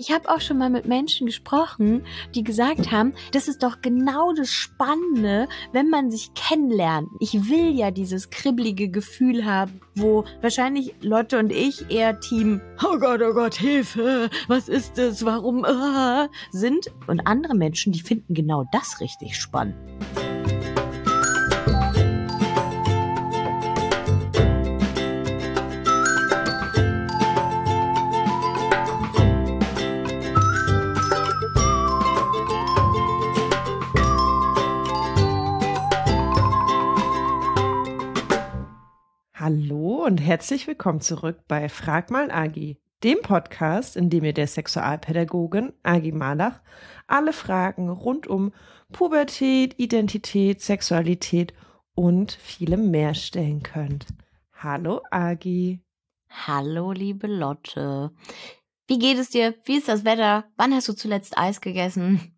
Ich habe auch schon mal mit Menschen gesprochen, die gesagt haben, das ist doch genau das Spannende, wenn man sich kennenlernt. Ich will ja dieses kribbelige Gefühl haben, wo wahrscheinlich Lotte und ich eher Team Oh Gott, oh Gott, Hilfe, was ist das, warum äh, sind. Und andere Menschen, die finden genau das richtig spannend. Und herzlich willkommen zurück bei Frag mal Agi, dem Podcast, in dem ihr der Sexualpädagogin Agi Malach alle Fragen rund um Pubertät, Identität, Sexualität und vielem mehr stellen könnt. Hallo Agi. Hallo liebe Lotte. Wie geht es dir? Wie ist das Wetter? Wann hast du zuletzt Eis gegessen?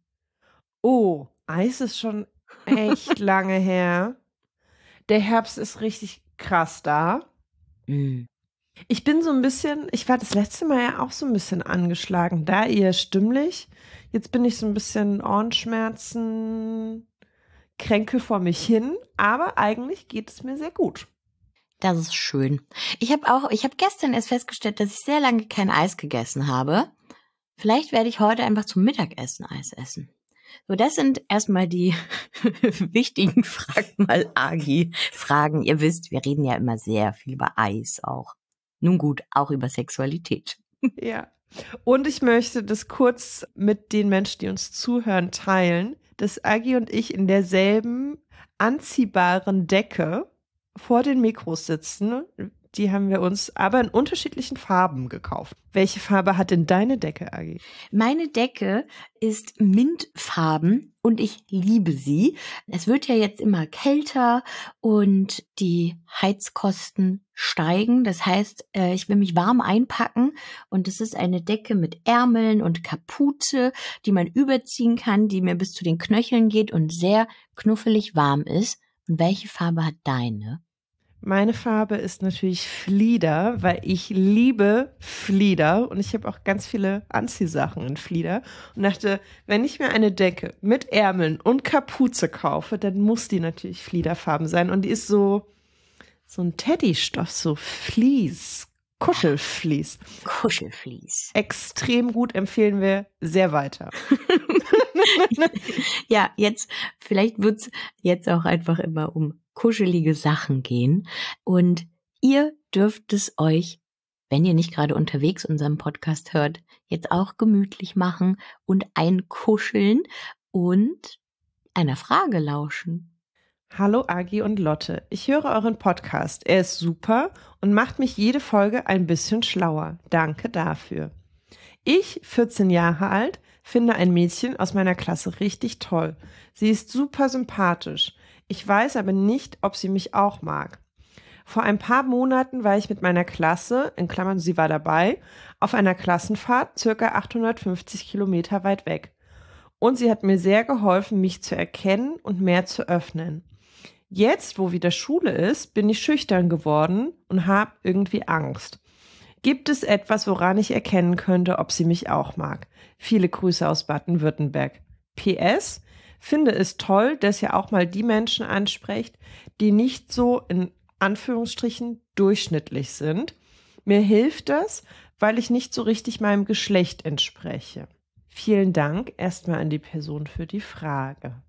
Oh, Eis ist schon echt lange her. Der Herbst ist richtig krass da. Mm. Ich bin so ein bisschen, ich war das letzte Mal ja auch so ein bisschen angeschlagen, da eher stimmlich. Jetzt bin ich so ein bisschen Ohrenschmerzen, kränkel vor mich hin, aber eigentlich geht es mir sehr gut. Das ist schön. Ich habe auch, ich habe gestern erst festgestellt, dass ich sehr lange kein Eis gegessen habe. Vielleicht werde ich heute einfach zum Mittagessen Eis essen. So, das sind erstmal die wichtigen Frag mal Agi Fragen. Ihr wisst, wir reden ja immer sehr viel über Eis auch. Nun gut, auch über Sexualität. Ja. Und ich möchte das kurz mit den Menschen, die uns zuhören, teilen, dass Agi und ich in derselben anziehbaren Decke vor den Mikros sitzen. Die haben wir uns aber in unterschiedlichen Farben gekauft. Welche Farbe hat denn deine Decke, Agi? Meine Decke ist mintfarben und ich liebe sie. Es wird ja jetzt immer kälter und die Heizkosten steigen. Das heißt, äh, ich will mich warm einpacken und es ist eine Decke mit Ärmeln und Kapuze, die man überziehen kann, die mir bis zu den Knöcheln geht und sehr knuffelig warm ist. Und welche Farbe hat deine? Meine Farbe ist natürlich Flieder, weil ich liebe Flieder und ich habe auch ganz viele Anziehsachen in Flieder und dachte, wenn ich mir eine Decke mit Ärmeln und Kapuze kaufe, dann muss die natürlich Fliederfarben sein und die ist so so ein Teddystoff, so Vlies, Kuschelflies. Kuschelflies. Extrem gut empfehlen wir sehr weiter. ja, jetzt, vielleicht wird's jetzt auch einfach immer um kuschelige Sachen gehen. Und ihr dürft es euch, wenn ihr nicht gerade unterwegs unseren Podcast hört, jetzt auch gemütlich machen und einkuscheln und einer Frage lauschen. Hallo Agi und Lotte, ich höre euren Podcast. Er ist super und macht mich jede Folge ein bisschen schlauer. Danke dafür. Ich, 14 Jahre alt, finde ein Mädchen aus meiner Klasse richtig toll. Sie ist super sympathisch. Ich weiß aber nicht, ob sie mich auch mag. Vor ein paar Monaten war ich mit meiner Klasse, in Klammern sie war dabei, auf einer Klassenfahrt circa 850 Kilometer weit weg. Und sie hat mir sehr geholfen, mich zu erkennen und mehr zu öffnen. Jetzt, wo wieder Schule ist, bin ich schüchtern geworden und habe irgendwie Angst. Gibt es etwas, woran ich erkennen könnte, ob sie mich auch mag? Viele Grüße aus Baden-Württemberg. PS, finde es toll, dass ihr auch mal die Menschen ansprecht, die nicht so in Anführungsstrichen durchschnittlich sind. Mir hilft das, weil ich nicht so richtig meinem Geschlecht entspreche. Vielen Dank erstmal an die Person für die Frage.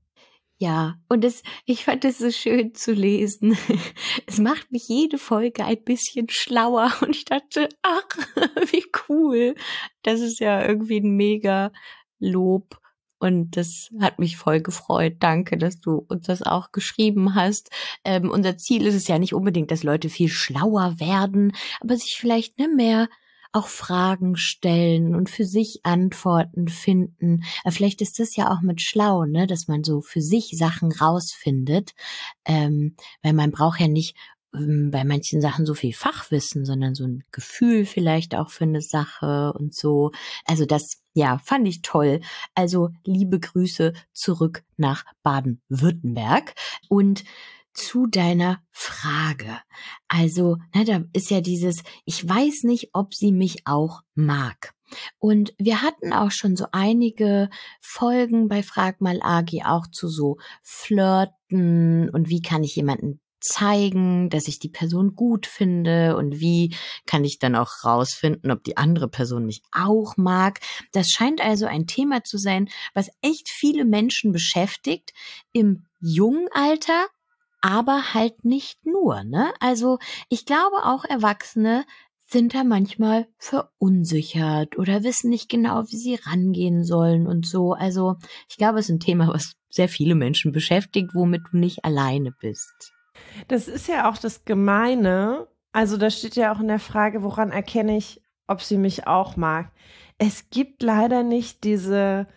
Ja, und es, ich fand es so schön zu lesen. Es macht mich jede Folge ein bisschen schlauer und ich dachte, ach, wie cool. Das ist ja irgendwie ein mega Lob und das hat mich voll gefreut. Danke, dass du uns das auch geschrieben hast. Ähm, unser Ziel ist es ja nicht unbedingt, dass Leute viel schlauer werden, aber sich vielleicht ne, mehr auch Fragen stellen und für sich Antworten finden. Vielleicht ist das ja auch mit schlau, ne, dass man so für sich Sachen rausfindet, ähm, weil man braucht ja nicht bei manchen Sachen so viel Fachwissen, sondern so ein Gefühl vielleicht auch für eine Sache und so. Also das ja, fand ich toll. Also liebe Grüße zurück nach Baden-Württemberg und zu deiner Frage. Also, na, da ist ja dieses, ich weiß nicht, ob sie mich auch mag. Und wir hatten auch schon so einige Folgen bei Frag mal Agi auch zu so Flirten und wie kann ich jemanden zeigen, dass ich die Person gut finde und wie kann ich dann auch rausfinden, ob die andere Person mich auch mag. Das scheint also ein Thema zu sein, was echt viele Menschen beschäftigt im jungen Alter, aber halt nicht nur, ne? Also, ich glaube auch Erwachsene sind da manchmal verunsichert oder wissen nicht genau, wie sie rangehen sollen und so. Also, ich glaube, es ist ein Thema, was sehr viele Menschen beschäftigt, womit du nicht alleine bist. Das ist ja auch das Gemeine. Also da steht ja auch in der Frage, woran erkenne ich, ob sie mich auch mag. Es gibt leider nicht diese,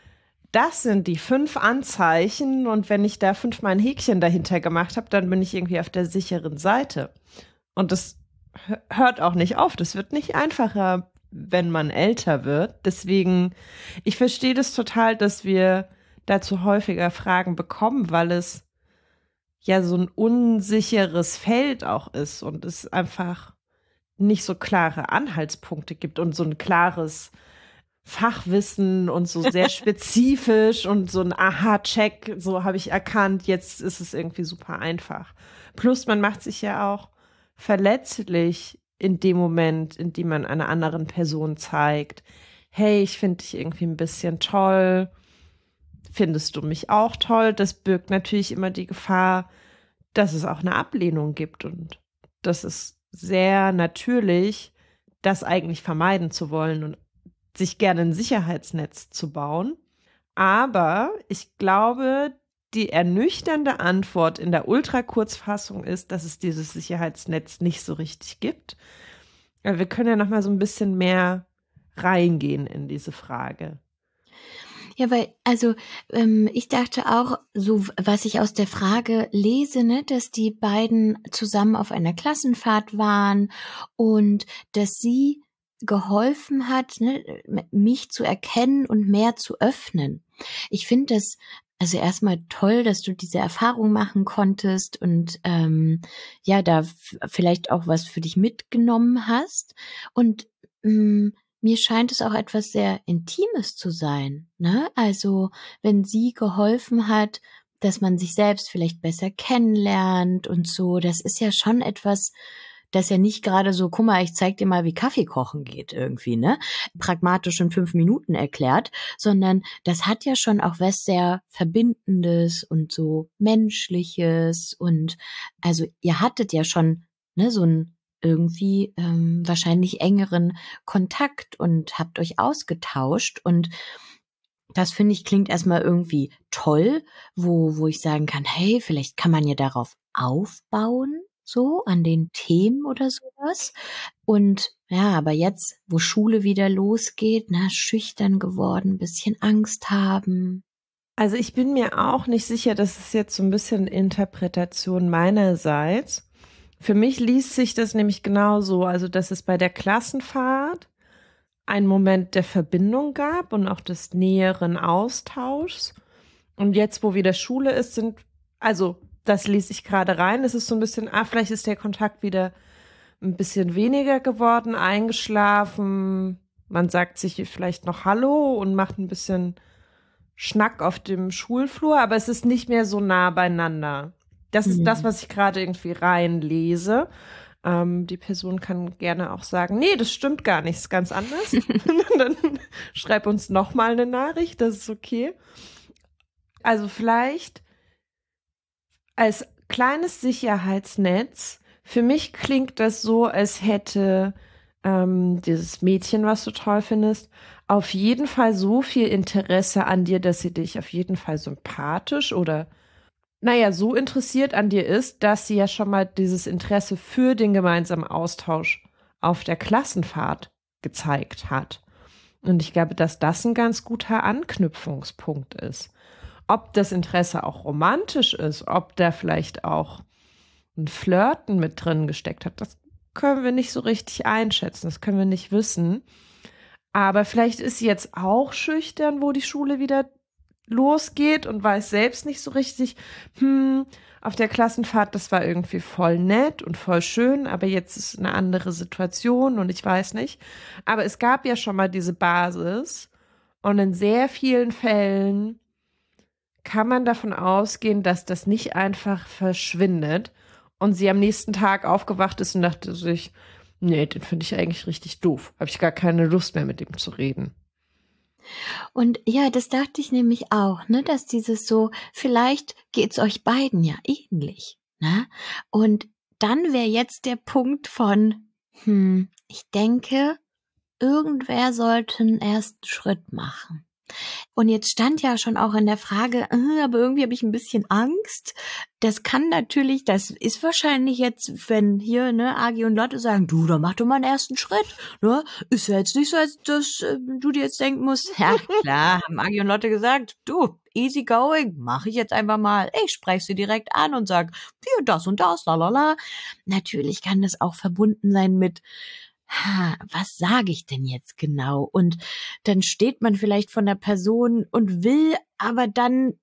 das sind die fünf Anzeichen und wenn ich da fünfmal ein Häkchen dahinter gemacht habe, dann bin ich irgendwie auf der sicheren Seite. Und das hört auch nicht auf. Das wird nicht einfacher, wenn man älter wird. Deswegen, ich verstehe das total, dass wir dazu häufiger Fragen bekommen, weil es ja so ein unsicheres Feld auch ist und es einfach nicht so klare Anhaltspunkte gibt und so ein klares Fachwissen und so sehr spezifisch und so ein Aha-Check, so habe ich erkannt, jetzt ist es irgendwie super einfach. Plus man macht sich ja auch verletzlich in dem Moment, in dem man einer anderen Person zeigt, hey, ich finde dich irgendwie ein bisschen toll, findest du mich auch toll? Das birgt natürlich immer die Gefahr, dass es auch eine Ablehnung gibt und das ist sehr natürlich, das eigentlich vermeiden zu wollen und sich gerne ein Sicherheitsnetz zu bauen. Aber ich glaube, die ernüchternde Antwort in der Ultrakurzfassung ist, dass es dieses Sicherheitsnetz nicht so richtig gibt. Wir können ja noch mal so ein bisschen mehr reingehen in diese Frage. Ja, weil, also ähm, ich dachte auch, so was ich aus der Frage lese, ne, dass die beiden zusammen auf einer Klassenfahrt waren und dass sie geholfen hat, ne, mich zu erkennen und mehr zu öffnen. Ich finde das also erstmal toll, dass du diese Erfahrung machen konntest und ähm, ja, da vielleicht auch was für dich mitgenommen hast. Und mh, mir scheint es auch etwas sehr Intimes zu sein. Ne? Also wenn sie geholfen hat, dass man sich selbst vielleicht besser kennenlernt und so, das ist ja schon etwas, das ja nicht gerade so, guck mal, ich zeig dir mal, wie Kaffee kochen geht irgendwie, ne? Pragmatisch in fünf Minuten erklärt, sondern das hat ja schon auch was sehr Verbindendes und so Menschliches und also ihr hattet ja schon ne, so ein irgendwie ähm, wahrscheinlich engeren Kontakt und habt euch ausgetauscht und das finde ich klingt erstmal irgendwie toll, wo, wo ich sagen kann, hey, vielleicht kann man ja darauf aufbauen, so an den Themen oder sowas. Und ja, aber jetzt, wo Schule wieder losgeht, na, schüchtern geworden, bisschen Angst haben. Also ich bin mir auch nicht sicher, das ist jetzt so ein bisschen Interpretation meinerseits. Für mich liest sich das nämlich genauso, also dass es bei der Klassenfahrt einen Moment der Verbindung gab und auch des näheren Austauschs. Und jetzt, wo wieder Schule ist, sind, also das lese ich gerade rein, es ist so ein bisschen, ah, vielleicht ist der Kontakt wieder ein bisschen weniger geworden, eingeschlafen. Man sagt sich vielleicht noch Hallo und macht ein bisschen Schnack auf dem Schulflur, aber es ist nicht mehr so nah beieinander. Das ist mhm. das, was ich gerade irgendwie reinlese. Ähm, die Person kann gerne auch sagen, nee, das stimmt gar nicht, ist ganz anders. dann schreib uns noch mal eine Nachricht, das ist okay. Also vielleicht als kleines Sicherheitsnetz. Für mich klingt das so, als hätte ähm, dieses Mädchen, was du toll findest, auf jeden Fall so viel Interesse an dir, dass sie dich auf jeden Fall sympathisch oder naja, so interessiert an dir ist, dass sie ja schon mal dieses Interesse für den gemeinsamen Austausch auf der Klassenfahrt gezeigt hat. Und ich glaube, dass das ein ganz guter Anknüpfungspunkt ist. Ob das Interesse auch romantisch ist, ob da vielleicht auch ein Flirten mit drin gesteckt hat, das können wir nicht so richtig einschätzen, das können wir nicht wissen. Aber vielleicht ist sie jetzt auch schüchtern, wo die Schule wieder losgeht und weiß selbst nicht so richtig, hm, auf der Klassenfahrt, das war irgendwie voll nett und voll schön, aber jetzt ist eine andere Situation und ich weiß nicht. Aber es gab ja schon mal diese Basis und in sehr vielen Fällen kann man davon ausgehen, dass das nicht einfach verschwindet und sie am nächsten Tag aufgewacht ist und dachte sich, nee, den finde ich eigentlich richtig doof. Habe ich gar keine Lust mehr mit ihm zu reden. Und ja, das dachte ich nämlich auch, ne, dass dieses so, vielleicht geht's euch beiden ja ähnlich, ne? Und dann wäre jetzt der Punkt von, hm, ich denke, irgendwer sollte einen ersten Schritt machen. Und jetzt stand ja schon auch in der Frage, äh, aber irgendwie habe ich ein bisschen Angst. Das kann natürlich, das ist wahrscheinlich jetzt, wenn hier ne Agi und Lotte sagen, du, da mach doch mal einen ersten Schritt. Ne? Ist ja jetzt nicht so, als dass äh, du dir jetzt denken musst, ja klar, haben Agi und Lotte gesagt, du, easy going, mache ich jetzt einfach mal. Ich spreche sie direkt an und sag, hier, das und das, la la la. Natürlich kann das auch verbunden sein mit, ha, was sage ich denn jetzt genau? Und dann steht man vielleicht von der Person und will, aber dann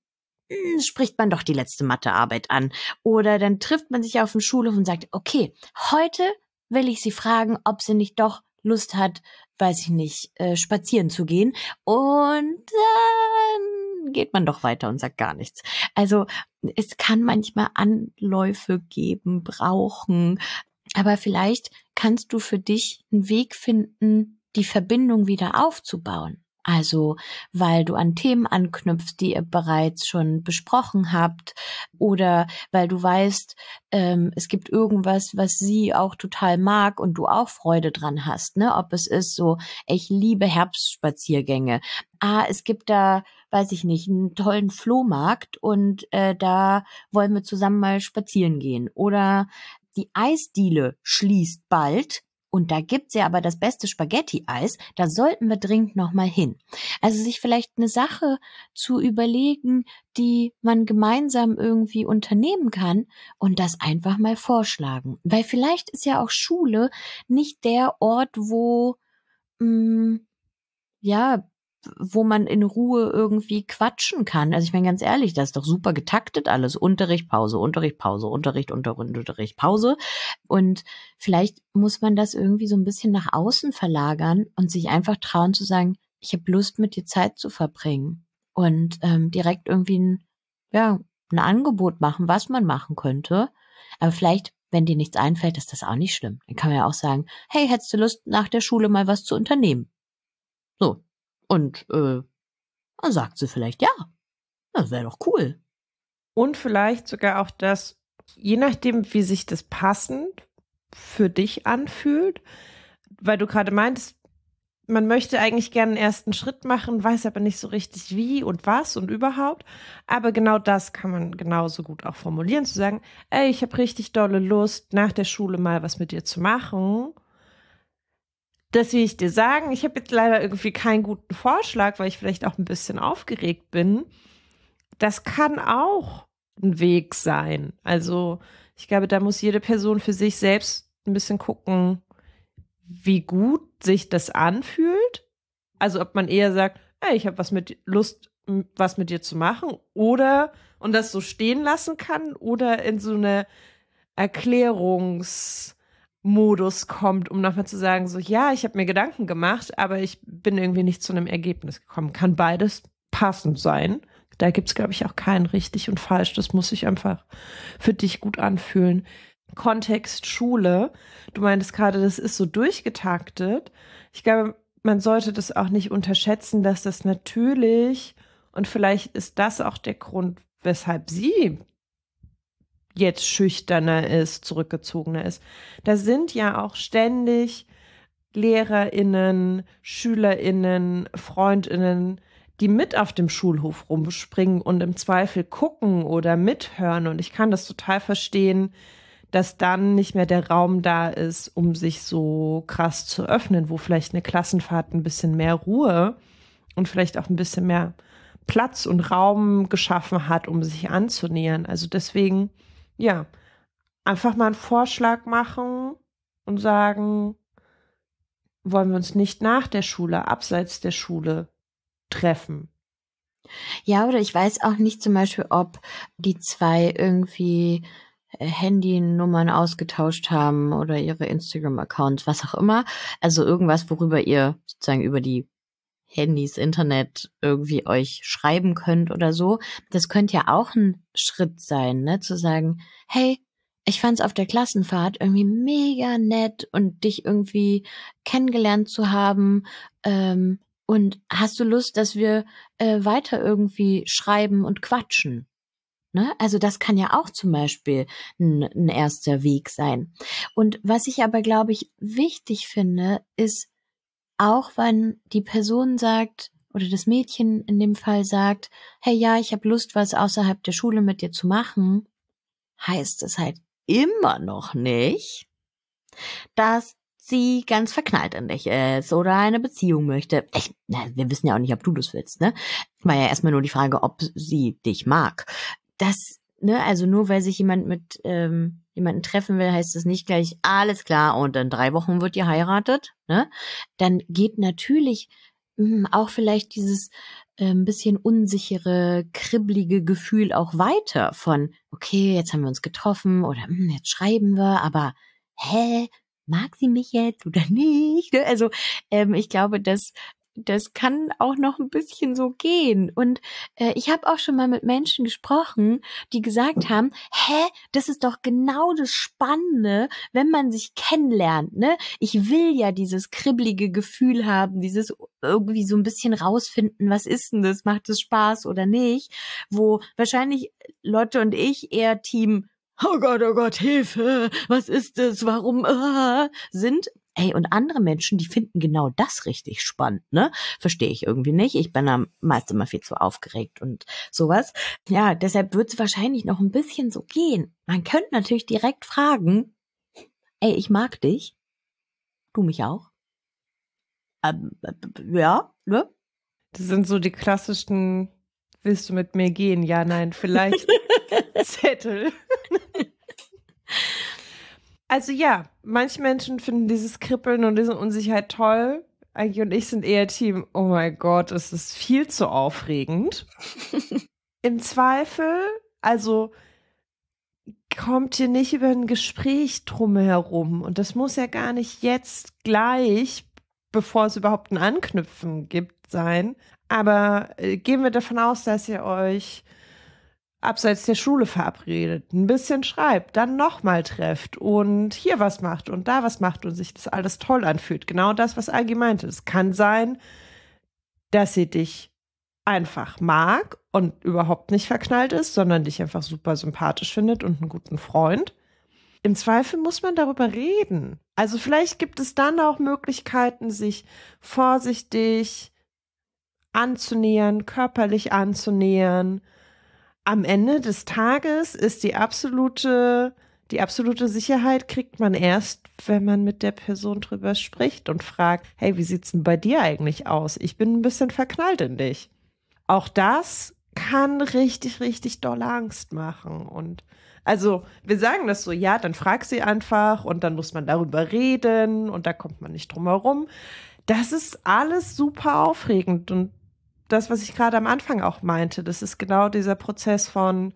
hm, spricht man doch die letzte Mathearbeit an. Oder dann trifft man sich auf dem Schulhof und sagt, okay, heute will ich sie fragen, ob sie nicht doch Lust hat, weiß ich nicht, äh, spazieren zu gehen. Und dann geht man doch weiter und sagt gar nichts. Also es kann manchmal Anläufe geben, brauchen, aber vielleicht kannst du für dich einen Weg finden, die Verbindung wieder aufzubauen. Also, weil du an Themen anknüpfst, die ihr bereits schon besprochen habt, oder weil du weißt, ähm, es gibt irgendwas, was sie auch total mag und du auch Freude dran hast, ne? Ob es ist so, ich liebe Herbstspaziergänge. Ah, es gibt da, weiß ich nicht, einen tollen Flohmarkt und äh, da wollen wir zusammen mal spazieren gehen. Oder die Eisdiele schließt bald. Und da gibt's ja aber das beste Spaghetti-Eis. Da sollten wir dringend nochmal hin. Also sich vielleicht eine Sache zu überlegen, die man gemeinsam irgendwie unternehmen kann und das einfach mal vorschlagen. Weil vielleicht ist ja auch Schule nicht der Ort, wo mh, mm, ja wo man in Ruhe irgendwie quatschen kann. Also ich meine ganz ehrlich, das ist doch super getaktet alles. Unterricht, Pause, Unterricht, Pause, Unterricht, Unterricht, Unterricht, Pause. Und vielleicht muss man das irgendwie so ein bisschen nach außen verlagern und sich einfach trauen zu sagen, ich habe Lust, mit dir Zeit zu verbringen. Und ähm, direkt irgendwie ein, ja, ein Angebot machen, was man machen könnte. Aber vielleicht, wenn dir nichts einfällt, ist das auch nicht schlimm. Dann kann man ja auch sagen, hey, hättest du Lust, nach der Schule mal was zu unternehmen? So, und äh, dann sagt sie vielleicht ja. Das wäre doch cool. Und vielleicht sogar auch das, je nachdem, wie sich das passend für dich anfühlt, weil du gerade meintest, man möchte eigentlich gerne einen ersten Schritt machen, weiß aber nicht so richtig wie und was und überhaupt. Aber genau das kann man genauso gut auch formulieren, zu sagen, ey, ich habe richtig dolle Lust, nach der Schule mal was mit dir zu machen das will ich dir sagen. Ich habe jetzt leider irgendwie keinen guten Vorschlag, weil ich vielleicht auch ein bisschen aufgeregt bin. Das kann auch ein Weg sein. Also ich glaube, da muss jede Person für sich selbst ein bisschen gucken, wie gut sich das anfühlt. Also ob man eher sagt, hey, ich habe was mit Lust, was mit dir zu machen, oder und das so stehen lassen kann, oder in so eine Erklärungs Modus kommt, um nochmal zu sagen, so ja, ich habe mir Gedanken gemacht, aber ich bin irgendwie nicht zu einem Ergebnis gekommen. Kann beides passend sein. Da gibt's glaube ich, auch kein richtig und falsch. Das muss sich einfach für dich gut anfühlen. Kontext Schule. Du meintest gerade, das ist so durchgetaktet. Ich glaube, man sollte das auch nicht unterschätzen, dass das natürlich, und vielleicht ist das auch der Grund, weshalb sie jetzt schüchterner ist, zurückgezogener ist. Da sind ja auch ständig LehrerInnen, SchülerInnen, FreundInnen, die mit auf dem Schulhof rumspringen und im Zweifel gucken oder mithören. Und ich kann das total verstehen, dass dann nicht mehr der Raum da ist, um sich so krass zu öffnen, wo vielleicht eine Klassenfahrt ein bisschen mehr Ruhe und vielleicht auch ein bisschen mehr Platz und Raum geschaffen hat, um sich anzunähern. Also deswegen ja, einfach mal einen Vorschlag machen und sagen, wollen wir uns nicht nach der Schule, abseits der Schule treffen? Ja, oder ich weiß auch nicht zum Beispiel, ob die zwei irgendwie äh, Handynummern ausgetauscht haben oder ihre Instagram-Accounts, was auch immer. Also irgendwas, worüber ihr sozusagen über die Handys, Internet irgendwie euch schreiben könnt oder so. Das könnte ja auch ein Schritt sein, ne? Zu sagen, hey, ich fand's auf der Klassenfahrt irgendwie mega nett und dich irgendwie kennengelernt zu haben. Ähm, und hast du Lust, dass wir äh, weiter irgendwie schreiben und quatschen? Ne? Also das kann ja auch zum Beispiel ein, ein erster Weg sein. Und was ich aber, glaube ich, wichtig finde, ist, auch wenn die Person sagt, oder das Mädchen in dem Fall sagt, hey ja, ich habe Lust, was außerhalb der Schule mit dir zu machen, heißt es halt immer noch nicht, dass sie ganz verknallt in dich ist oder eine Beziehung möchte. Ich, wir wissen ja auch nicht, ob du das willst, ne? War ja erstmal nur die Frage, ob sie dich mag. Das, ne, also nur weil sich jemand mit ähm, jemanden treffen will, heißt es nicht gleich, alles klar, und in drei Wochen wird ihr heiratet, ne? Dann geht natürlich mh, hm, auch vielleicht dieses ähm, bisschen unsichere, kribbelige Gefühl auch weiter von, okay, jetzt haben wir uns getroffen oder hm, jetzt schreiben wir, aber hä, mag sie mich jetzt oder nicht? Also ähm, ich glaube, dass das kann auch noch ein bisschen so gehen. Und äh, ich habe auch schon mal mit Menschen gesprochen, die gesagt haben, hä, das ist doch genau das Spannende, wenn man sich kennenlernt. Ne? Ich will ja dieses kribbelige Gefühl haben, dieses irgendwie so ein bisschen rausfinden, was ist denn das, macht es Spaß oder nicht, wo wahrscheinlich Lotte und ich eher Team oh Gott, oh Gott, Hilfe, was ist das, warum, äh, sind. Ey, und andere Menschen, die finden genau das richtig spannend, ne? Verstehe ich irgendwie nicht. Ich bin da meist immer viel zu aufgeregt und sowas. Ja, deshalb wird es wahrscheinlich noch ein bisschen so gehen. Man könnte natürlich direkt fragen, ey, ich mag dich. Du mich auch? Ähm, ja, ne? Das sind so die klassischen, willst du mit mir gehen? Ja, nein, vielleicht. Zettel. Also ja, manche Menschen finden dieses Kribbeln und diese Unsicherheit toll. Eigentlich und ich sind eher Team, oh mein Gott, es ist viel zu aufregend. Im Zweifel, also kommt hier nicht über ein Gespräch drumherum. Und das muss ja gar nicht jetzt gleich, bevor es überhaupt ein Anknüpfen gibt, sein. Aber äh, gehen wir davon aus, dass ihr euch abseits der Schule verabredet, ein bisschen schreibt, dann nochmal trefft und hier was macht und da was macht und sich das alles toll anfühlt. Genau das, was Algi meinte. Es kann sein, dass sie dich einfach mag und überhaupt nicht verknallt ist, sondern dich einfach super sympathisch findet und einen guten Freund. Im Zweifel muss man darüber reden. Also vielleicht gibt es dann auch Möglichkeiten, sich vorsichtig anzunähern, körperlich anzunähern, am Ende des Tages ist die absolute, die absolute Sicherheit kriegt man erst, wenn man mit der Person drüber spricht und fragt, hey, wie sieht's denn bei dir eigentlich aus? Ich bin ein bisschen verknallt in dich. Auch das kann richtig, richtig dolle Angst machen. Und also, wir sagen das so, ja, dann frag sie einfach und dann muss man darüber reden und da kommt man nicht drum herum. Das ist alles super aufregend und das, was ich gerade am Anfang auch meinte, das ist genau dieser Prozess von,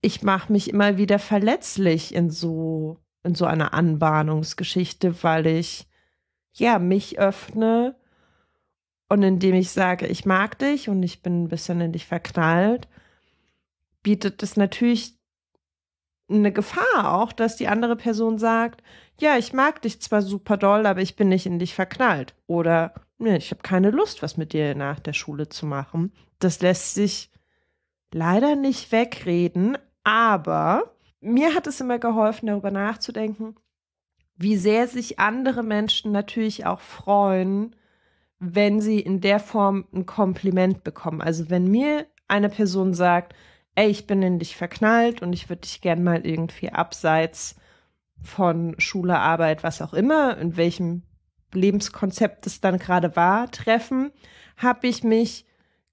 ich mache mich immer wieder verletzlich in so, in so einer Anbahnungsgeschichte, weil ich ja mich öffne und indem ich sage, ich mag dich und ich bin ein bisschen in dich verknallt, bietet es natürlich eine Gefahr auch, dass die andere Person sagt, ja, ich mag dich zwar super doll, aber ich bin nicht in dich verknallt. Oder nee, ich habe keine Lust, was mit dir nach der Schule zu machen. Das lässt sich leider nicht wegreden, aber mir hat es immer geholfen, darüber nachzudenken, wie sehr sich andere Menschen natürlich auch freuen, wenn sie in der Form ein Kompliment bekommen. Also wenn mir eine Person sagt, ey, ich bin in dich verknallt und ich würde dich gern mal irgendwie abseits von Schule, Arbeit, was auch immer, in welchem Lebenskonzept es dann gerade war, treffen, habe ich mich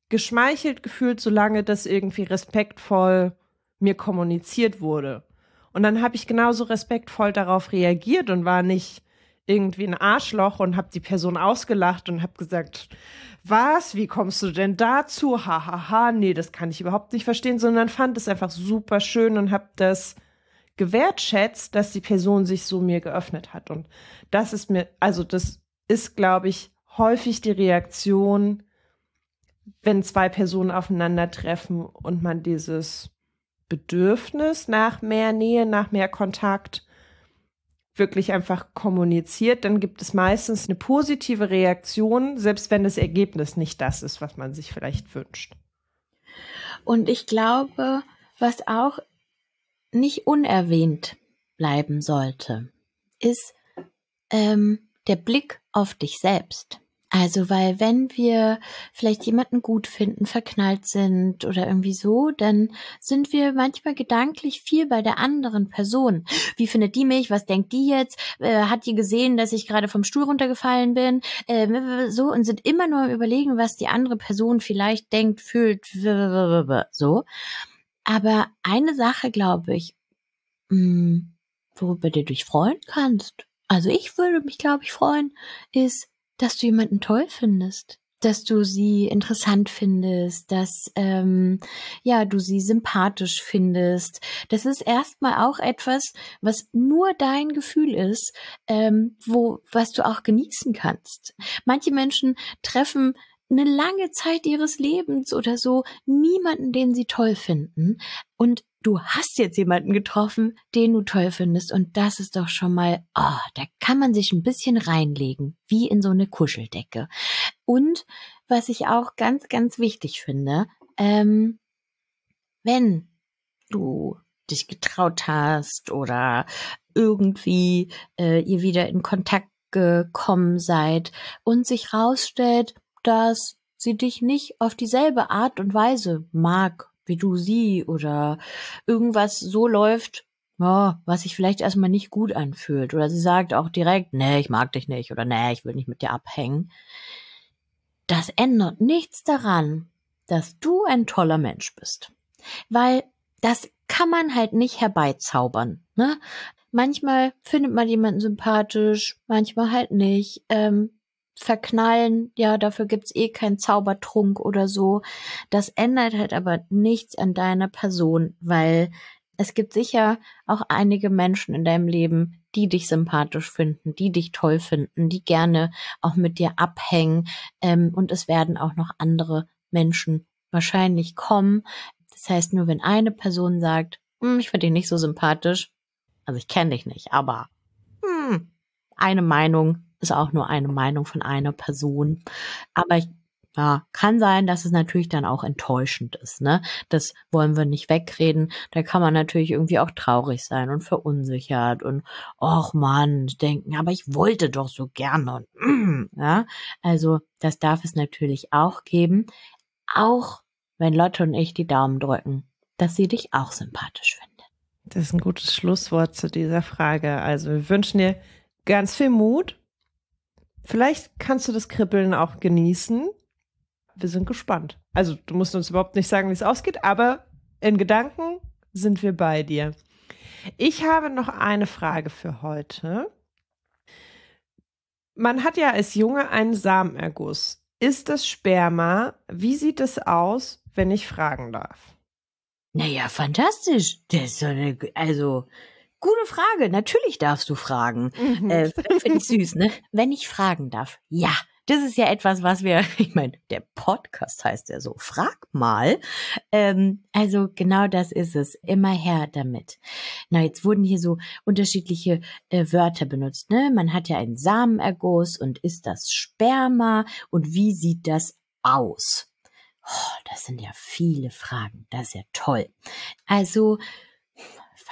geschmeichelt gefühlt, solange das irgendwie respektvoll mir kommuniziert wurde. Und dann habe ich genauso respektvoll darauf reagiert und war nicht irgendwie ein Arschloch und habe die Person ausgelacht und habe gesagt, was, wie kommst du denn dazu? Hahaha, ha, ha. nee, das kann ich überhaupt nicht verstehen, sondern fand es einfach super schön und habe das gewertschätzt, dass die Person sich so mir geöffnet hat. Und das ist mir, also das ist, glaube ich, häufig die Reaktion, wenn zwei Personen aufeinandertreffen und man dieses Bedürfnis nach mehr Nähe, nach mehr Kontakt wirklich einfach kommuniziert, dann gibt es meistens eine positive Reaktion, selbst wenn das Ergebnis nicht das ist, was man sich vielleicht wünscht. Und ich glaube, was auch nicht unerwähnt bleiben sollte, ist ähm, der Blick auf dich selbst. Also, weil wenn wir vielleicht jemanden gut finden, verknallt sind oder irgendwie so, dann sind wir manchmal gedanklich viel bei der anderen Person. Wie findet die mich? Was denkt die jetzt? Äh, hat die gesehen, dass ich gerade vom Stuhl runtergefallen bin? Äh, so und sind immer nur am überlegen, was die andere Person vielleicht denkt, fühlt, so. Aber eine Sache, glaube ich, mh, hm, worüber du dich freuen kannst, also ich würde mich, glaube ich, freuen, ist, dass du jemanden toll findest, dass du sie interessant findest, dass ähm, ja du sie sympathisch findest. Das ist erstmal auch etwas, was nur dein Gefühl ist, ähm, wo was du auch genießen kannst. Manche Menschen treffen eine lange Zeit ihres Lebens oder so niemanden, den sie toll finden und du hast jetzt jemanden getroffen, den du toll findest und das ist doch schon mal, oh, da kann man sich ein bisschen reinlegen, wie in so eine Kuscheldecke. Und was ich auch ganz, ganz wichtig finde, ähm, wenn du dich getraut hast oder irgendwie äh, ihr wieder in Kontakt gekommen seid und sich rausstellt, dass sie dich nicht auf dieselbe Art und Weise mag wie du sie oder irgendwas so läuft, ja, was sich vielleicht erstmal nicht gut anfühlt. Oder sie sagt auch direkt, nee, ich mag dich nicht oder nee, ich will nicht mit dir abhängen. Das ändert nichts daran, dass du ein toller Mensch bist. Weil das kann man halt nicht herbeizaubern. Ne? Manchmal findet man jemanden sympathisch, manchmal halt nicht. Ähm, verknallen, ja, dafür gibt's eh keinen Zaubertrunk oder so. Das ändert halt aber nichts an deiner Person, weil es gibt sicher auch einige Menschen in deinem Leben, die dich sympathisch finden, die dich toll finden, die gerne auch mit dir abhängen. Ähm, und es werden auch noch andere Menschen wahrscheinlich kommen. Das heißt, nur wenn eine Person sagt, hm, ich finde dich nicht so sympathisch, also ich kenne dich nicht, aber hm, eine Meinung ist auch nur eine Meinung von einer Person. Aber ich ja, kann sein, dass es natürlich dann auch enttäuschend ist, ne? Das wollen wir nicht wegreden. Da kann man natürlich irgendwie auch traurig sein und verunsichert und, ach man, denken, aber ich wollte doch so gerne und, mm, ja. Also, das darf es natürlich auch geben. Auch wenn Lotte und ich die Daumen drücken, dass sie dich auch sympathisch findet. Das ist ein gutes Schlusswort zu dieser Frage. Also, wir wünschen dir ganz viel Mut Vielleicht kannst du das Kribbeln auch genießen. Wir sind gespannt. Also, du musst uns überhaupt nicht sagen, wie es ausgeht, aber in Gedanken sind wir bei dir. Ich habe noch eine Frage für heute. Man hat ja als Junge einen Samenerguss. Ist das Sperma? Wie sieht es aus, wenn ich fragen darf? Naja, fantastisch. Das ist so eine, also, Gute Frage. Natürlich darfst du fragen. Mhm. Äh, Finde ich süß, ne? Wenn ich fragen darf. Ja, das ist ja etwas, was wir, ich meine, der Podcast heißt ja so, frag mal. Ähm, also genau das ist es. Immer her damit. Na, jetzt wurden hier so unterschiedliche äh, Wörter benutzt. Ne? Man hat ja einen Samenerguss und ist das Sperma und wie sieht das aus? Oh, das sind ja viele Fragen. Das ist ja toll. Also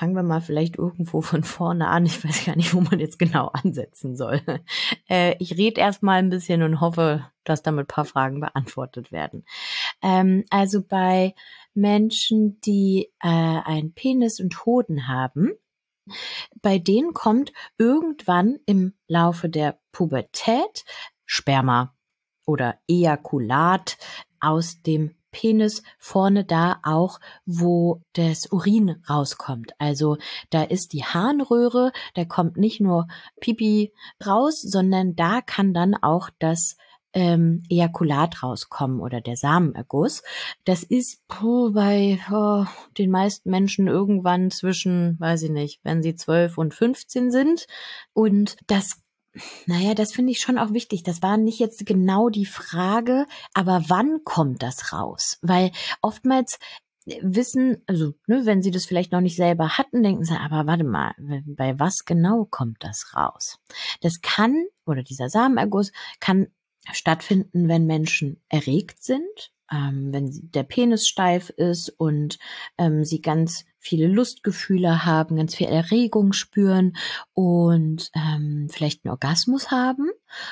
fangen wir mal vielleicht irgendwo von vorne an. Ich weiß gar nicht, wo man jetzt genau ansetzen soll. Äh, ich rede erstmal ein bisschen und hoffe, dass damit paar Fragen beantwortet werden. Ähm, also bei Menschen, die äh, einen Penis und Hoden haben, bei denen kommt irgendwann im Laufe der Pubertät Sperma oder Ejakulat aus dem Penis vorne da auch, wo das Urin rauskommt. Also da ist die Harnröhre, da kommt nicht nur Pipi raus, sondern da kann dann auch das ähm, Ejakulat rauskommen oder der Samenerguss. Das ist puh, bei oh, den meisten Menschen irgendwann zwischen, weiß ich nicht, wenn sie zwölf und 15 sind. Und das naja, das finde ich schon auch wichtig. Das war nicht jetzt genau die Frage, aber wann kommt das raus? Weil oftmals wissen, also ne, wenn sie das vielleicht noch nicht selber hatten, denken sie, aber warte mal, bei was genau kommt das raus? Das kann, oder dieser Samenerguss kann stattfinden, wenn Menschen erregt sind, ähm, wenn der Penis steif ist und ähm, sie ganz viele Lustgefühle haben, ganz viel Erregung spüren und ähm, vielleicht einen Orgasmus haben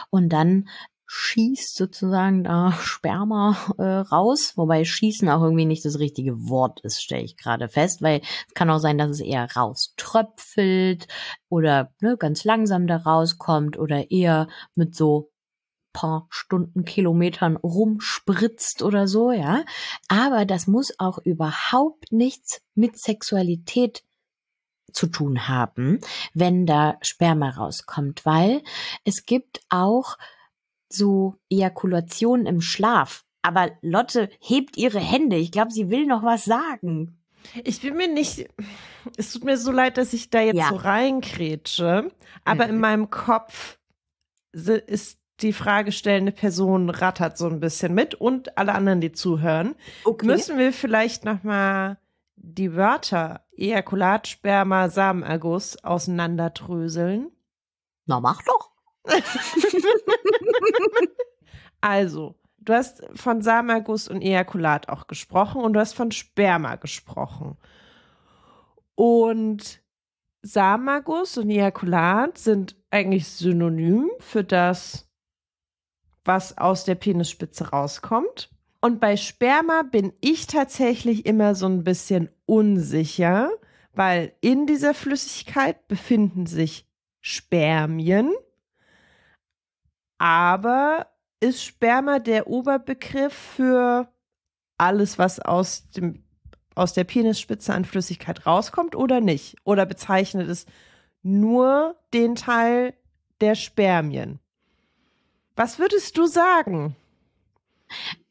und dann schießt sozusagen da Sperma äh, raus, wobei schießen auch irgendwie nicht das richtige Wort ist, stelle ich gerade fest, weil es kann auch sein, dass es eher rauströpfelt oder ne, ganz langsam da rauskommt oder eher mit so paar Stunden, Kilometern rumspritzt oder so, ja. Aber das muss auch überhaupt nichts mit Sexualität zu tun haben, wenn da Sperma rauskommt, weil es gibt auch so Ejakulation im Schlaf. Aber Lotte hebt ihre Hände. Ich glaube, sie will noch was sagen. Ich bin mir nicht, es tut mir so leid, dass ich da jetzt ja. so reinkrätsche, aber mhm. in meinem Kopf ist die fragestellende Person rattert so ein bisschen mit und alle anderen, die zuhören. Okay. Müssen wir vielleicht noch mal die Wörter Ejakulat, Sperma, Samenerguss auseinanderdröseln? Na, mach doch. also, du hast von Samenerguss und Ejakulat auch gesprochen und du hast von Sperma gesprochen. Und Samenerguss und Ejakulat sind eigentlich synonym für das was aus der Penisspitze rauskommt. Und bei Sperma bin ich tatsächlich immer so ein bisschen unsicher, weil in dieser Flüssigkeit befinden sich Spermien. Aber ist Sperma der Oberbegriff für alles, was aus, dem, aus der Penisspitze an Flüssigkeit rauskommt oder nicht? Oder bezeichnet es nur den Teil der Spermien? Was würdest du sagen?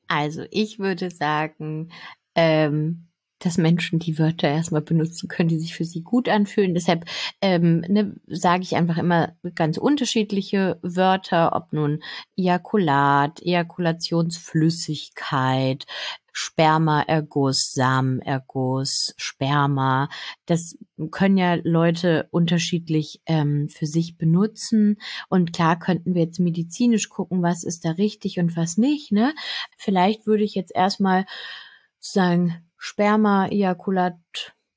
Also ich würde sagen, ähm, dass Menschen die Wörter erstmal benutzen können, die sich für sie gut anfühlen. Deshalb ähm, ne, sage ich einfach immer ganz unterschiedliche Wörter, ob nun Ejakulat, Ejakulationsflüssigkeit, Spermaerguss, Samenerguss, Sperma. Das können ja Leute unterschiedlich ähm, für sich benutzen. Und klar könnten wir jetzt medizinisch gucken, was ist da richtig und was nicht. Ne? Vielleicht würde ich jetzt erstmal sagen, Sperma, Ejakulat,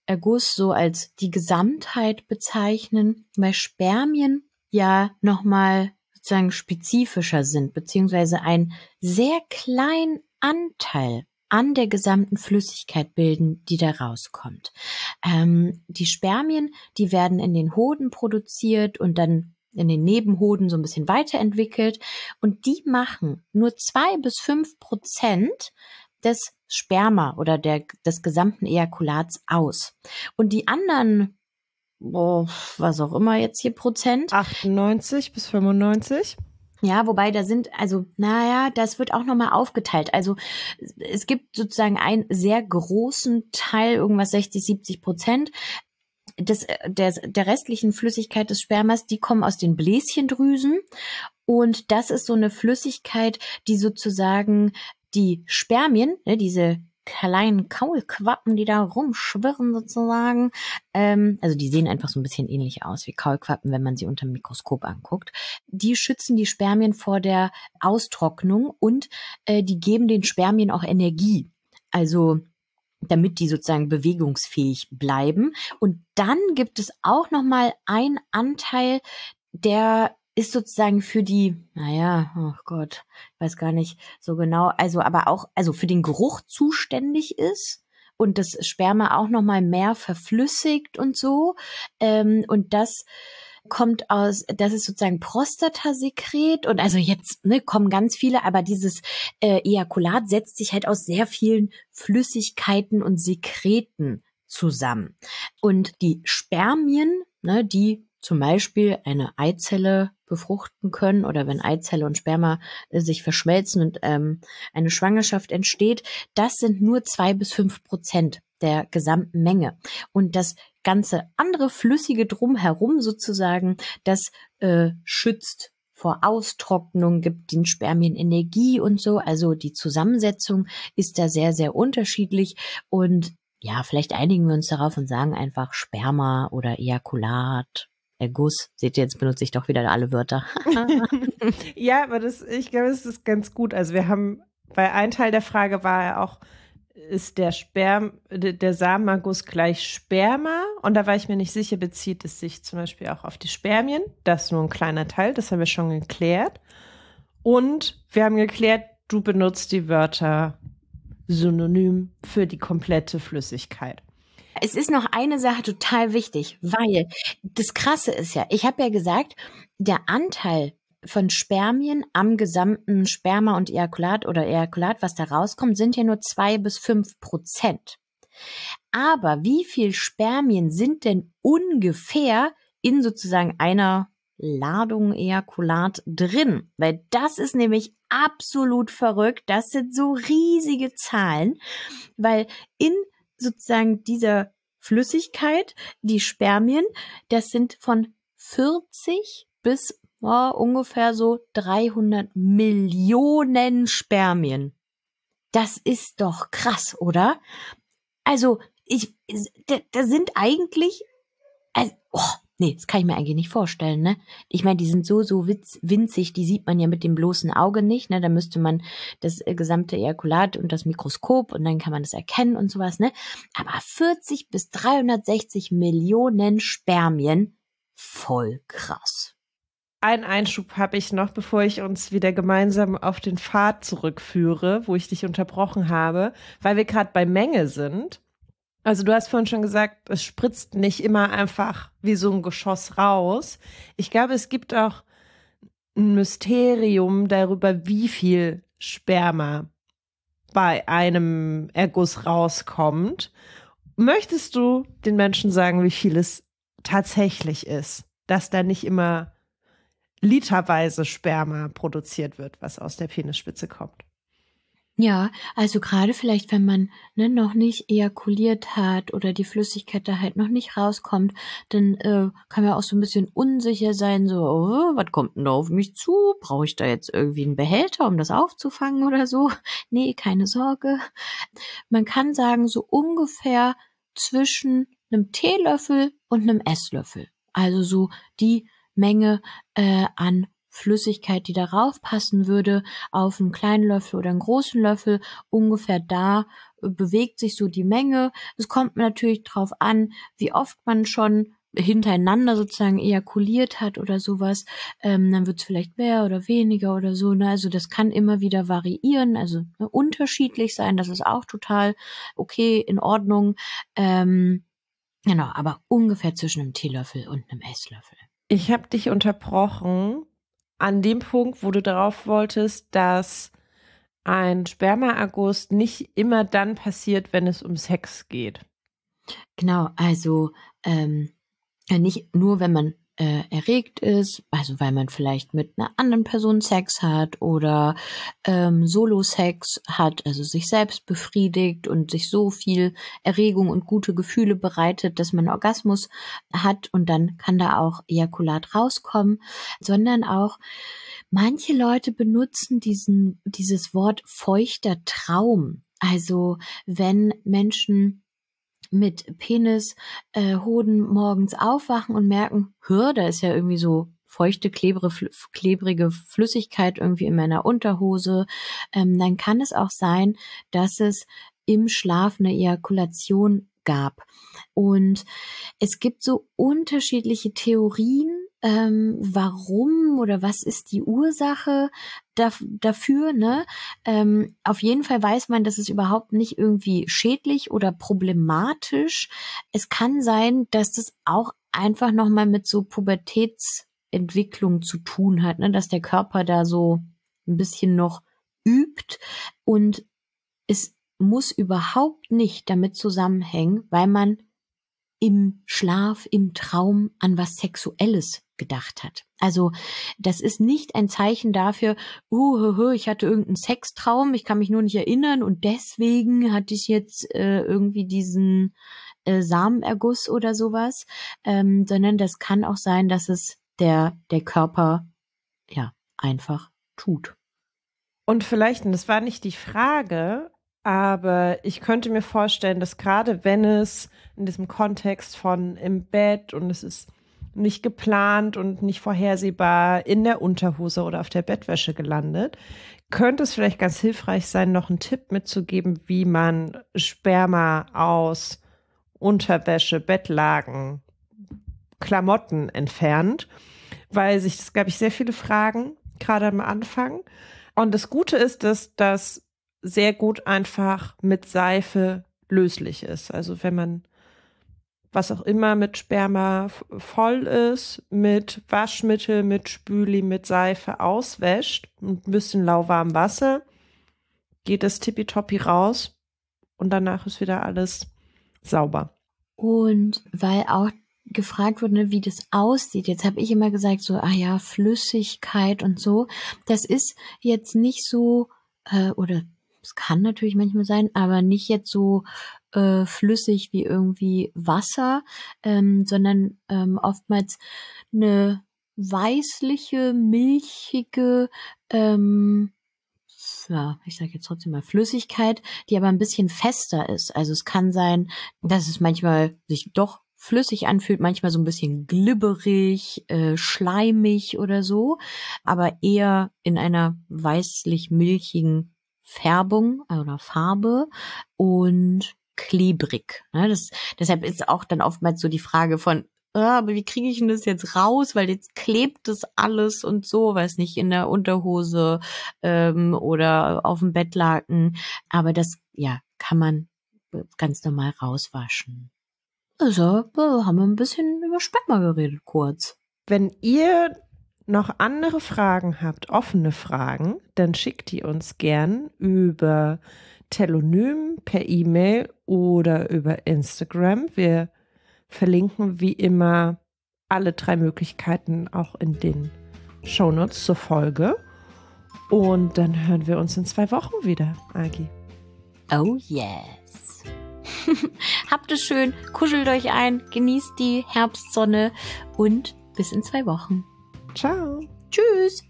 Erguss so als die Gesamtheit bezeichnen, weil Spermien ja nochmal sozusagen spezifischer sind, beziehungsweise einen sehr kleinen Anteil an der gesamten Flüssigkeit bilden, die da rauskommt. Ähm, die Spermien, die werden in den Hoden produziert und dann in den Nebenhoden so ein bisschen weiterentwickelt und die machen nur zwei bis fünf Prozent des Sperma oder der, des gesamten Ejakulats aus. Und die anderen, oh, was auch immer jetzt hier Prozent. 98 bis 95. Ja, wobei da sind, also, naja, das wird auch nochmal aufgeteilt. Also es gibt sozusagen einen sehr großen Teil, irgendwas 60, 70 Prozent, des, der, der restlichen Flüssigkeit des Spermas, die kommen aus den Bläschendrüsen. Und das ist so eine Flüssigkeit, die sozusagen die Spermien, ne, diese kleinen Kaulquappen, die da rumschwirren sozusagen. Ähm, also die sehen einfach so ein bisschen ähnlich aus wie Kaulquappen, wenn man sie unter dem Mikroskop anguckt. Die schützen die Spermien vor der Austrocknung und äh, die geben den Spermien auch Energie. Also damit die sozusagen bewegungsfähig bleiben. Und dann gibt es auch noch mal einen Anteil, der ist sozusagen für die, naja, oh Gott, ich weiß gar nicht so genau, also aber auch, also für den Geruch zuständig ist und das Sperma auch noch mal mehr verflüssigt und so. Ähm, und das kommt aus, das ist sozusagen Prostatasekret und also jetzt ne, kommen ganz viele, aber dieses äh, Ejakulat setzt sich halt aus sehr vielen Flüssigkeiten und Sekreten zusammen. Und die Spermien, ne, die zum Beispiel eine Eizelle befruchten können oder wenn Eizelle und Sperma äh, sich verschmelzen und ähm, eine Schwangerschaft entsteht, das sind nur zwei bis fünf Prozent der gesamten Menge. Und das ganze andere Flüssige drumherum sozusagen, das äh, schützt vor Austrocknung, gibt den Spermien Energie und so. Also die Zusammensetzung ist da sehr, sehr unterschiedlich und ja, vielleicht einigen wir uns darauf und sagen einfach Sperma oder Ejakulat Guss. Seht ihr, jetzt benutze ich doch wieder alle Wörter. ja, aber das, ich glaube, es ist ganz gut. Also wir haben, bei ein Teil der Frage war ja auch, ist der Sperm, der Samenerguss gleich Sperma? Und da war ich mir nicht sicher, bezieht es sich zum Beispiel auch auf die Spermien? Das ist nur ein kleiner Teil, das haben wir schon geklärt. Und wir haben geklärt, du benutzt die Wörter synonym für die komplette Flüssigkeit. Es ist noch eine Sache total wichtig, weil das Krasse ist ja, ich habe ja gesagt, der Anteil von Spermien am gesamten Sperma und Ejakulat oder Ejakulat, was da rauskommt, sind ja nur zwei bis fünf Prozent. Aber wie viel Spermien sind denn ungefähr in sozusagen einer Ladung Ejakulat drin? Weil das ist nämlich absolut verrückt. Das sind so riesige Zahlen, weil in sozusagen dieser Flüssigkeit, die Spermien, das sind von 40 bis oh, ungefähr so 300 Millionen Spermien. Das ist doch krass, oder? Also, ich, da, da sind eigentlich, also, oh, Nee, das kann ich mir eigentlich nicht vorstellen, ne? Ich meine, die sind so, so witz, winzig, die sieht man ja mit dem bloßen Auge nicht, ne? Da müsste man das äh, gesamte Ejakulat und das Mikroskop und dann kann man das erkennen und sowas, ne? Aber 40 bis 360 Millionen Spermien, voll krass. Ein Einschub habe ich noch, bevor ich uns wieder gemeinsam auf den Pfad zurückführe, wo ich dich unterbrochen habe, weil wir gerade bei Menge sind. Also du hast vorhin schon gesagt, es spritzt nicht immer einfach wie so ein Geschoss raus. Ich glaube, es gibt auch ein Mysterium darüber, wie viel Sperma bei einem Erguss rauskommt. Möchtest du den Menschen sagen, wie viel es tatsächlich ist, dass da nicht immer literweise Sperma produziert wird, was aus der Penisspitze kommt? Ja, also gerade vielleicht, wenn man ne, noch nicht ejakuliert hat oder die Flüssigkeit da halt noch nicht rauskommt, dann äh, kann man auch so ein bisschen unsicher sein, so, oh, was kommt denn da auf mich zu? Brauche ich da jetzt irgendwie einen Behälter, um das aufzufangen oder so? Nee, keine Sorge. Man kann sagen, so ungefähr zwischen einem Teelöffel und einem Esslöffel. Also so die Menge äh, an Flüssigkeit, die darauf passen würde, auf einen kleinen Löffel oder einen großen Löffel, ungefähr da äh, bewegt sich so die Menge. Es kommt natürlich drauf an, wie oft man schon hintereinander sozusagen ejakuliert hat oder sowas, ähm, dann wird es vielleicht mehr oder weniger oder so. Ne? Also das kann immer wieder variieren, also ne, unterschiedlich sein. Das ist auch total okay, in Ordnung. Ähm, genau, aber ungefähr zwischen einem Teelöffel und einem Esslöffel. Ich habe dich unterbrochen, an dem Punkt, wo du darauf wolltest, dass ein Spermaerguss nicht immer dann passiert, wenn es um Sex geht. Genau, also ähm, nicht nur, wenn man äh, erregt ist, also weil man vielleicht mit einer anderen Person Sex hat oder ähm, Solo-Sex hat, also sich selbst befriedigt und sich so viel Erregung und gute Gefühle bereitet, dass man Orgasmus hat und dann kann da auch Ejakulat rauskommen, sondern auch manche Leute benutzen diesen, dieses Wort feuchter Traum. Also wenn Menschen mit Penis, äh, Hoden morgens aufwachen und merken, hör, da ist ja irgendwie so feuchte, klebrige, Flüssigkeit irgendwie in meiner Unterhose, ähm, dann kann es auch sein, dass es im Schlaf eine Ejakulation gab. Und es gibt so unterschiedliche Theorien, ähm, warum oder was ist die Ursache dafür, ne? Ähm, auf jeden Fall weiß man, dass es überhaupt nicht irgendwie schädlich oder problematisch. Es kann sein, dass das auch einfach nochmal mit so Pubertätsentwicklung zu tun hat, ne? dass der Körper da so ein bisschen noch übt und es muss überhaupt nicht damit zusammenhängen, weil man im Schlaf, im Traum an was Sexuelles gedacht hat. Also das ist nicht ein Zeichen dafür, uh, ich hatte irgendeinen Sextraum, ich kann mich nur nicht erinnern und deswegen hatte ich jetzt äh, irgendwie diesen äh, Samenerguss oder sowas, ähm, sondern das kann auch sein, dass es der der Körper ja einfach tut. Und vielleicht, und das war nicht die Frage, aber ich könnte mir vorstellen, dass gerade wenn es in diesem Kontext von im Bett und es ist nicht geplant und nicht vorhersehbar in der Unterhose oder auf der Bettwäsche gelandet, könnte es vielleicht ganz hilfreich sein, noch einen Tipp mitzugeben, wie man Sperma aus Unterwäsche, Bettlagen, Klamotten entfernt, weil sich das, glaube ich, sehr viele fragen, gerade am Anfang. Und das Gute ist, dass das sehr gut einfach mit Seife löslich ist. Also wenn man was auch immer mit Sperma voll ist, mit Waschmittel, mit Spüli, mit Seife auswäscht und ein bisschen lauwarmem Wasser, geht es tippitoppi raus und danach ist wieder alles sauber. Und weil auch gefragt wurde, wie das aussieht. Jetzt habe ich immer gesagt, so, ah ja, Flüssigkeit und so. Das ist jetzt nicht so, äh, oder es kann natürlich manchmal sein, aber nicht jetzt so äh, flüssig wie irgendwie Wasser, ähm, sondern ähm, oftmals eine weißliche, milchige, ähm, ja, ich sage jetzt trotzdem mal Flüssigkeit, die aber ein bisschen fester ist. Also es kann sein, dass es manchmal sich doch flüssig anfühlt, manchmal so ein bisschen glibberig, äh, schleimig oder so, aber eher in einer weißlich-milchigen Färbung oder Farbe und klebrig. Ne? Das, deshalb ist auch dann oftmals so die Frage von, ah, aber wie kriege ich denn das jetzt raus? Weil jetzt klebt das alles und so, weiß nicht, in der Unterhose ähm, oder auf dem Bettlaken. Aber das, ja, kann man ganz normal rauswaschen. Also, haben wir ein bisschen über Sperma geredet, kurz. Wenn ihr noch andere Fragen habt, offene Fragen, dann schickt die uns gern über Telonym per E-Mail oder über Instagram. Wir verlinken wie immer alle drei Möglichkeiten auch in den Shownotes zur Folge. Und dann hören wir uns in zwei Wochen wieder, Agi. Oh yes. Habt es schön, kuschelt euch ein, genießt die Herbstsonne und bis in zwei Wochen. Ciao. Tschüss.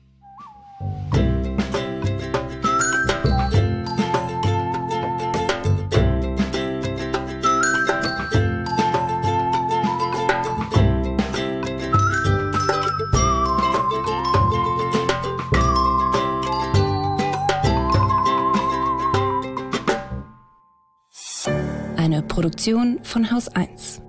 Eine Produktion von Haus 1.